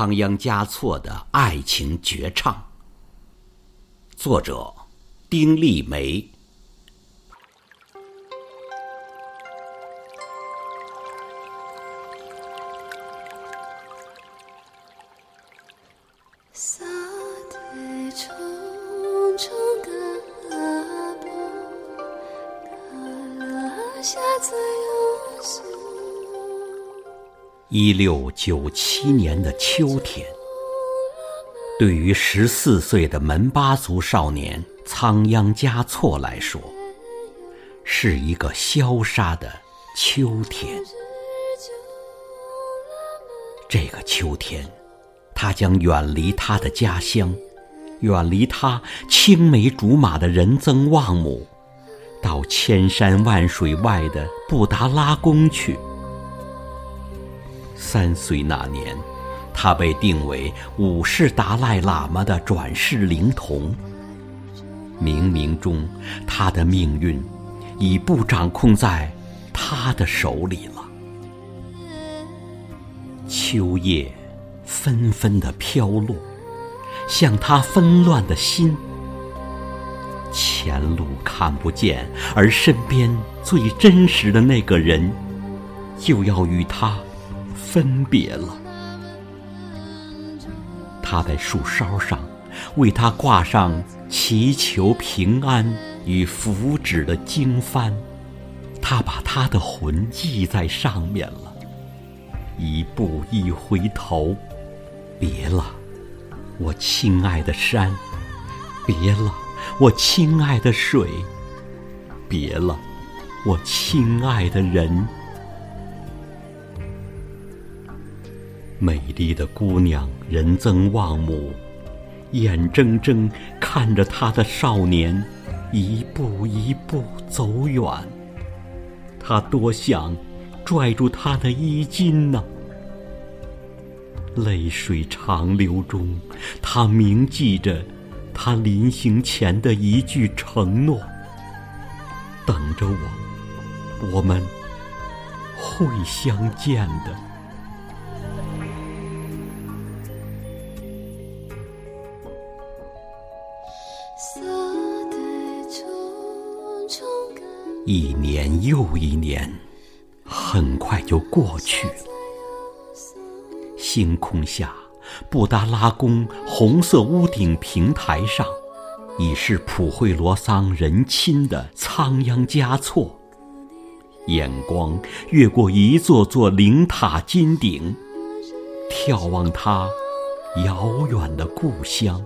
仓央嘉措的爱情绝唱。作者：丁立梅。一六九七年的秋天，对于十四岁的门巴族少年仓央嘉措来说，是一个萧杀的秋天。这个秋天，他将远离他的家乡，远离他青梅竹马的仁增旺姆，到千山万水外的布达拉宫去。三岁那年，他被定为五世达赖喇嘛的转世灵童。冥冥中，他的命运已不掌控在他的手里了。秋叶纷纷的飘落，像他纷乱的心。前路看不见，而身边最真实的那个人，就要与他。分别了，他在树梢上为他挂上祈求平安与福祉的经幡，他把他的魂系在上面了。一步一回头，别了，我亲爱的山；别了，我亲爱的水；别了，我亲爱的人。美丽的姑娘仁增旺姆，眼睁睁看着她的少年一步一步走远。她多想拽住他的衣襟呢。泪水长流中，他铭记着他临行前的一句承诺：“等着我，我们会相见的。”一年又一年，很快就过去了。星空下，布达拉宫红色屋顶平台上，已是普惠罗桑人亲的仓央嘉措。眼光越过一座座灵塔金顶，眺望他遥远的故乡，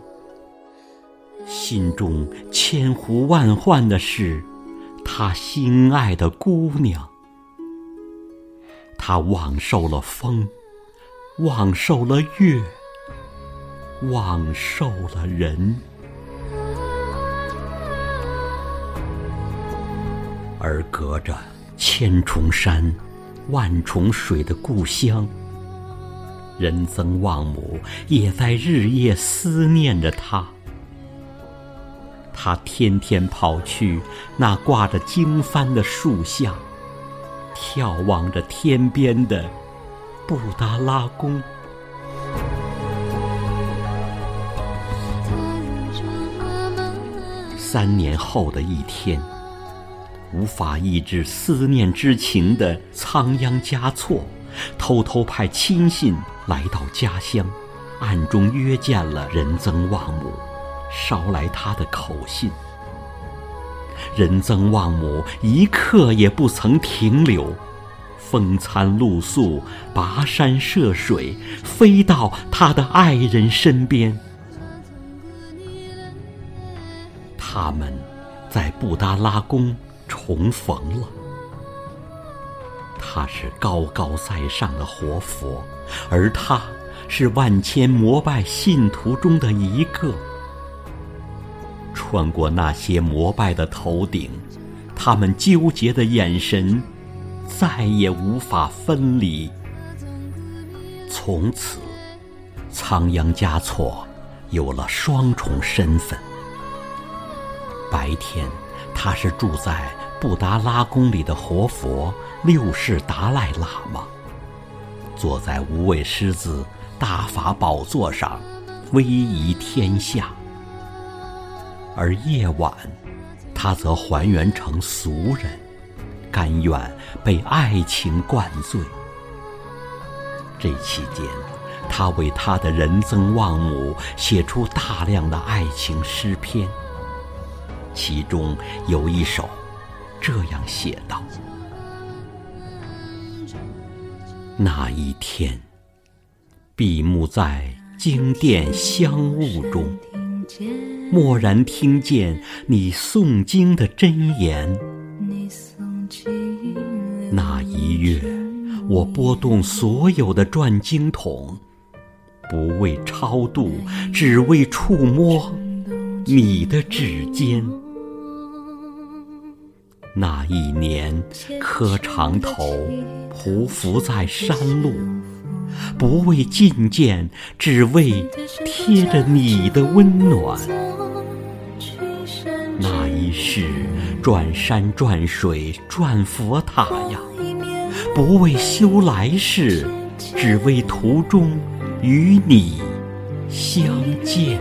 心中千呼万唤的是。他心爱的姑娘，他忘受了风，忘受了月，忘受了人，而隔着千重山、万重水的故乡，仁增旺姆也在日夜思念着他。他天天跑去那挂着经幡的树下，眺望着天边的布达拉宫。三年后的一天，无法抑制思念之情的仓央嘉措，偷偷派亲信来到家乡，暗中约见了仁增旺姆。捎来他的口信，仁增旺姆一刻也不曾停留，风餐露宿，跋山涉水，飞到他的爱人身边。他们在布达拉宫重逢了。他是高高在上的活佛，而他是万千膜拜信徒中的一个。穿过那些膜拜的头顶，他们纠结的眼神再也无法分离。从此，仓央嘉措有了双重身份：白天他是住在布达拉宫里的活佛六世达赖喇嘛，坐在无畏狮子大法宝座上，威仪天下。而夜晚，他则还原成俗人，甘愿被爱情灌醉。这期间，他为他的仁增旺母写出大量的爱情诗篇，其中有一首这样写道：“那一天，闭目在经殿香雾中，蓦然听见你诵经的真言。那一月。”我拨动所有的转经筒，不为超度，只为触摸你的指尖。那一年，磕长头，匍匐在山路，不为觐见，只为贴着你的温暖。那一世，转山转水转佛塔呀。不为修来世，只为途中与你相见。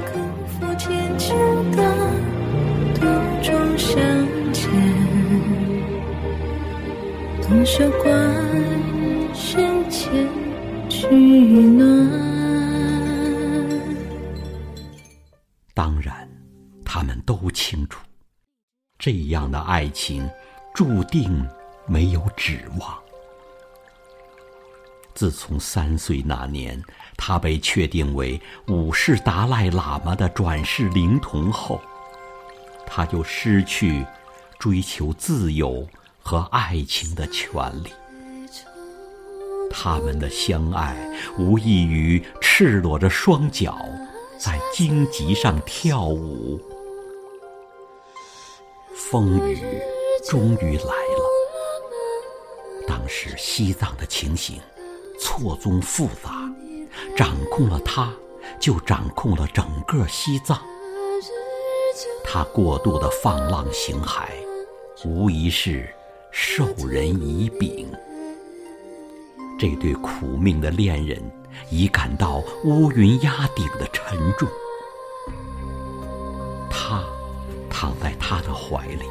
懂袖观深浅取暖。当然，他们都清楚，这样的爱情注定没有指望。自从三岁那年，他被确定为五世达赖喇嘛的转世灵童后，他就失去追求自由和爱情的权利。他们的相爱无异于赤裸着双脚在荆棘上跳舞。风雨终于来了，当时西藏的情形。错综复杂，掌控了他，就掌控了整个西藏。他过度的放浪形骸，无疑是授人以柄。这对苦命的恋人已感到乌云压顶的沉重。他躺在他的怀里，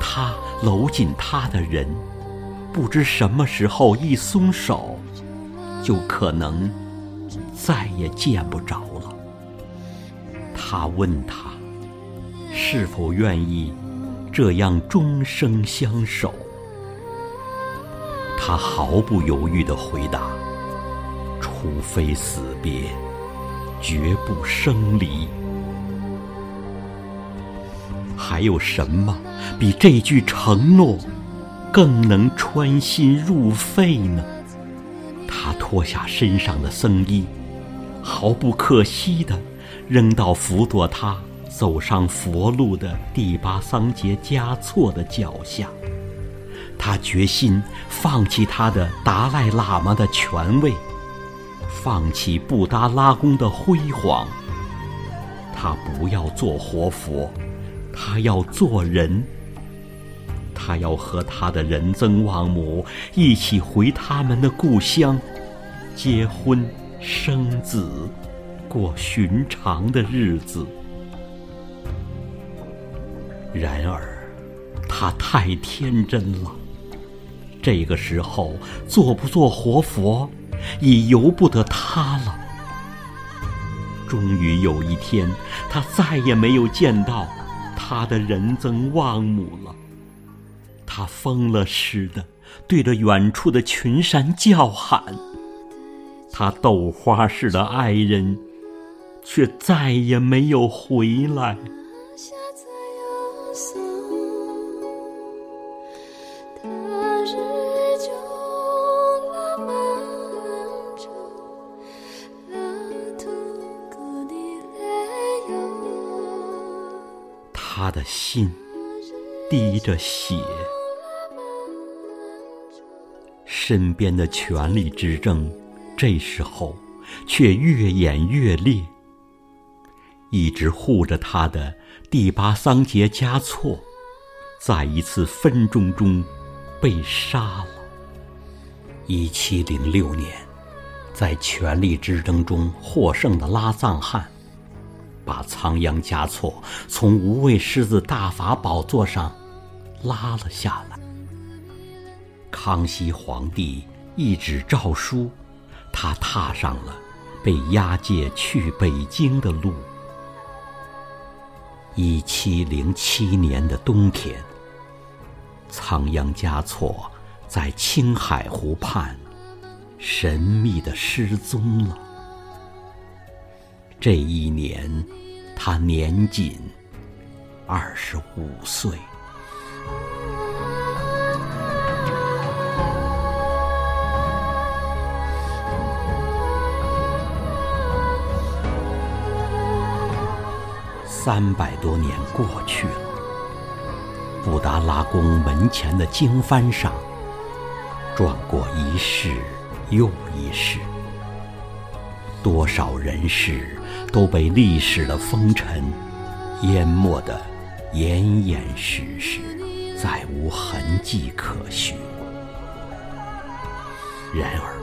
他搂紧他的人，不知什么时候一松手。就可能再也见不着了。他问他是否愿意这样终生相守。他毫不犹豫地回答：“除非死别，绝不生离。”还有什么比这句承诺更能穿心入肺呢？他脱下身上的僧衣，毫不可惜地扔到辅佐他走上佛路的第八桑杰嘉措的脚下。他决心放弃他的达赖喇嘛的权位，放弃布达拉宫的辉煌。他不要做活佛，他要做人。他要和他的仁增旺母一起回他们的故乡。结婚、生子，过寻常的日子。然而，他太天真了。这个时候，做不做活佛，已由不得他了。终于有一天，他再也没有见到他的仁增旺母了。他疯了似的对着远处的群山叫喊。他豆花似的爱人，却再也没有回来。他的心滴着血，身边的权力之争。这时候，却越演越烈。一直护着他的第八桑杰嘉措，在一次纷争中被杀了。一七零六年，在权力之争中获胜的拉藏汗，把仓央嘉措从无畏狮子大法宝座上拉了下来。康熙皇帝一纸诏书，他踏上了被押解去北京的路。一七零七年的冬天，仓央嘉措在青海湖畔。神秘的失踪了。这一年，他年仅二十五岁。三百多年过去了，布达拉宫门前的经幡上，转过一世。又一世，多少人事都被历史的风尘淹没得严严实实，再无痕迹可寻。然而，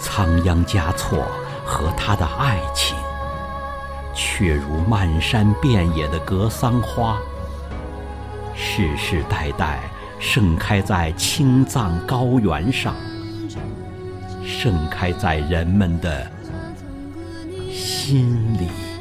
仓央嘉措和他的爱情，却如漫山遍野的格桑花，世世代代盛开在青藏高原上。盛开在人们的心里。